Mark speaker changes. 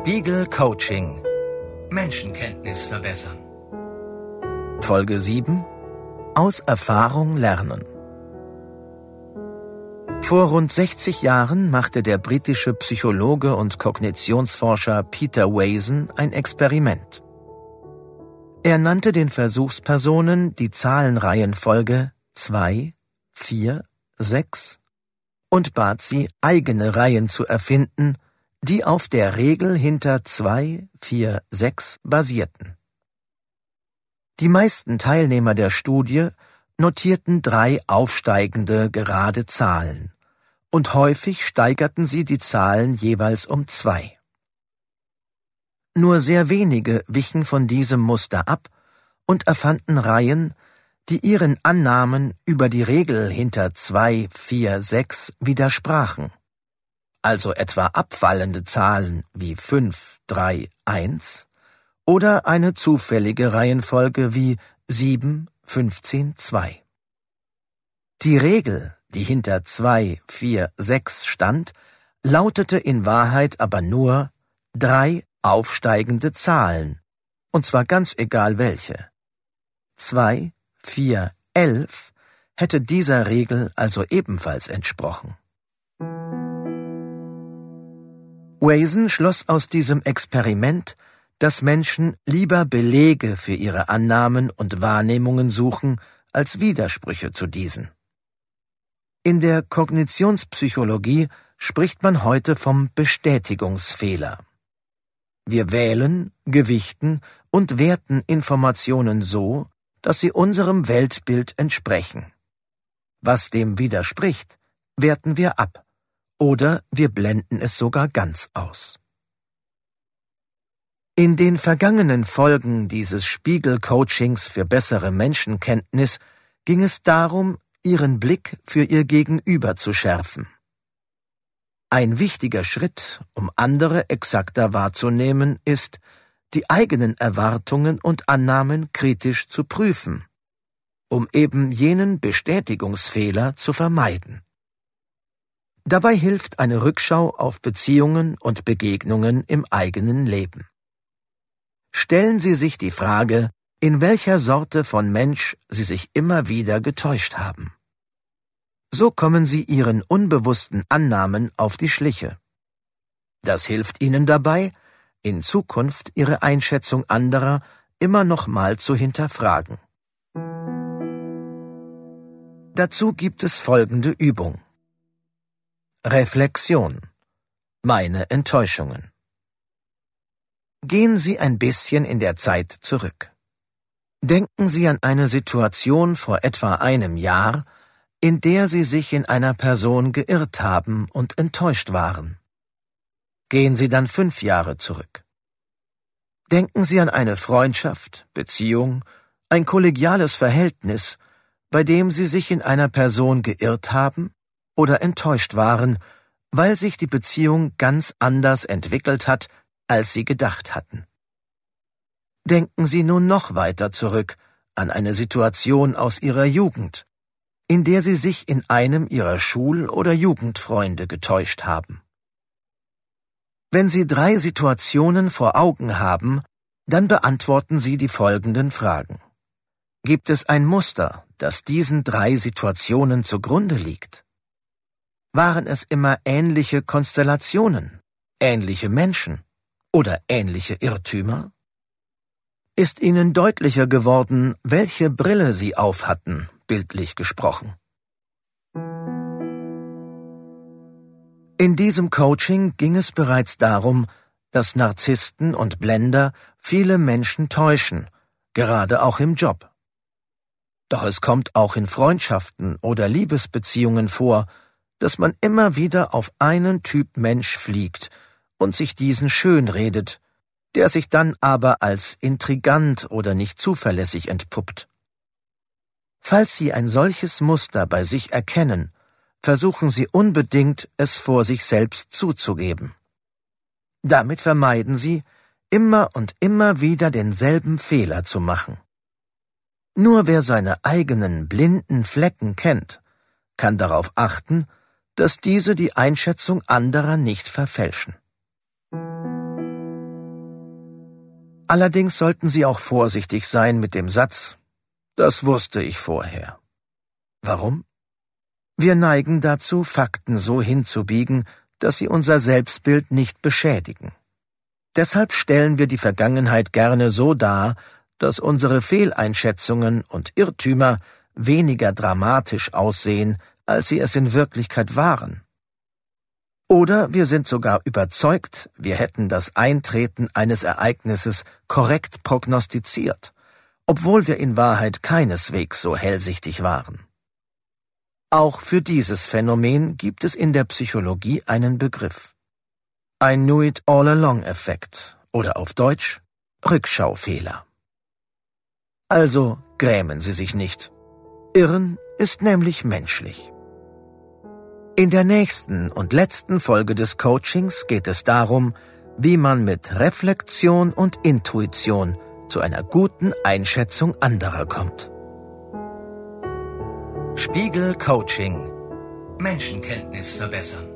Speaker 1: Spiegel Coaching Menschenkenntnis verbessern. Folge 7 Aus Erfahrung lernen. Vor rund 60 Jahren machte der britische Psychologe und Kognitionsforscher Peter Wason ein Experiment. Er nannte den Versuchspersonen die Zahlenreihenfolge 2, 4, 6 und bat sie, eigene Reihen zu erfinden, die auf der Regel hinter 2, 4, 6 basierten. Die meisten Teilnehmer der Studie notierten drei aufsteigende gerade Zahlen, und häufig steigerten sie die Zahlen jeweils um zwei. Nur sehr wenige wichen von diesem Muster ab und erfanden Reihen, die ihren Annahmen über die Regel hinter 2, 4, 6 widersprachen also etwa abfallende Zahlen wie 5, 3, 1 oder eine zufällige Reihenfolge wie 7, 15, 2. Die Regel, die hinter 2, 4, 6 stand, lautete in Wahrheit aber nur drei aufsteigende Zahlen, und zwar ganz egal welche. 2, 4, 11 hätte dieser Regel also ebenfalls entsprochen. Wason schloss aus diesem Experiment, dass Menschen lieber Belege für ihre Annahmen und Wahrnehmungen suchen, als Widersprüche zu diesen. In der Kognitionspsychologie spricht man heute vom Bestätigungsfehler. Wir wählen, gewichten und werten Informationen so, dass sie unserem Weltbild entsprechen. Was dem widerspricht, werten wir ab oder wir blenden es sogar ganz aus. In den vergangenen Folgen dieses Spiegel-Coachings für bessere Menschenkenntnis ging es darum, ihren Blick für ihr Gegenüber zu schärfen. Ein wichtiger Schritt, um andere exakter wahrzunehmen, ist, die eigenen Erwartungen und Annahmen kritisch zu prüfen, um eben jenen Bestätigungsfehler zu vermeiden. Dabei hilft eine Rückschau auf Beziehungen und Begegnungen im eigenen Leben. Stellen Sie sich die Frage, in welcher Sorte von Mensch Sie sich immer wieder getäuscht haben. So kommen Sie Ihren unbewussten Annahmen auf die Schliche. Das hilft Ihnen dabei, in Zukunft Ihre Einschätzung anderer immer noch mal zu hinterfragen. Dazu gibt es folgende Übung. Reflexion. Meine Enttäuschungen. Gehen Sie ein bisschen in der Zeit zurück. Denken Sie an eine Situation vor etwa einem Jahr, in der Sie sich in einer Person geirrt haben und enttäuscht waren. Gehen Sie dann fünf Jahre zurück. Denken Sie an eine Freundschaft, Beziehung, ein kollegiales Verhältnis, bei dem Sie sich in einer Person geirrt haben oder enttäuscht waren, weil sich die Beziehung ganz anders entwickelt hat, als sie gedacht hatten. Denken Sie nun noch weiter zurück an eine Situation aus Ihrer Jugend, in der Sie sich in einem Ihrer Schul- oder Jugendfreunde getäuscht haben. Wenn Sie drei Situationen vor Augen haben, dann beantworten Sie die folgenden Fragen. Gibt es ein Muster, das diesen drei Situationen zugrunde liegt? Waren es immer ähnliche Konstellationen, ähnliche Menschen oder ähnliche Irrtümer? Ist Ihnen deutlicher geworden, welche Brille Sie aufhatten, bildlich gesprochen? In diesem Coaching ging es bereits darum, dass Narzissten und Blender viele Menschen täuschen, gerade auch im Job. Doch es kommt auch in Freundschaften oder Liebesbeziehungen vor, dass man immer wieder auf einen Typ Mensch fliegt und sich diesen schönredet, der sich dann aber als intrigant oder nicht zuverlässig entpuppt. Falls Sie ein solches Muster bei sich erkennen, versuchen Sie unbedingt, es vor sich selbst zuzugeben. Damit vermeiden Sie, immer und immer wieder denselben Fehler zu machen. Nur wer seine eigenen blinden Flecken kennt, kann darauf achten, dass diese die Einschätzung anderer nicht verfälschen. Allerdings sollten Sie auch vorsichtig sein mit dem Satz, das wusste ich vorher. Warum? Wir neigen dazu, Fakten so hinzubiegen, dass sie unser Selbstbild nicht beschädigen. Deshalb stellen wir die Vergangenheit gerne so dar, dass unsere Fehleinschätzungen und Irrtümer weniger dramatisch aussehen, als sie es in Wirklichkeit waren. Oder wir sind sogar überzeugt, wir hätten das Eintreten eines Ereignisses korrekt prognostiziert, obwohl wir in Wahrheit keineswegs so hellsichtig waren. Auch für dieses Phänomen gibt es in der Psychologie einen Begriff. Ein Knew-it-all-along-Effekt oder auf Deutsch Rückschaufehler. Also grämen Sie sich nicht. Irren ist nämlich menschlich. In der nächsten und letzten Folge des Coachings geht es darum, wie man mit Reflexion und Intuition zu einer guten Einschätzung anderer kommt. Spiegel Coaching Menschenkenntnis verbessern.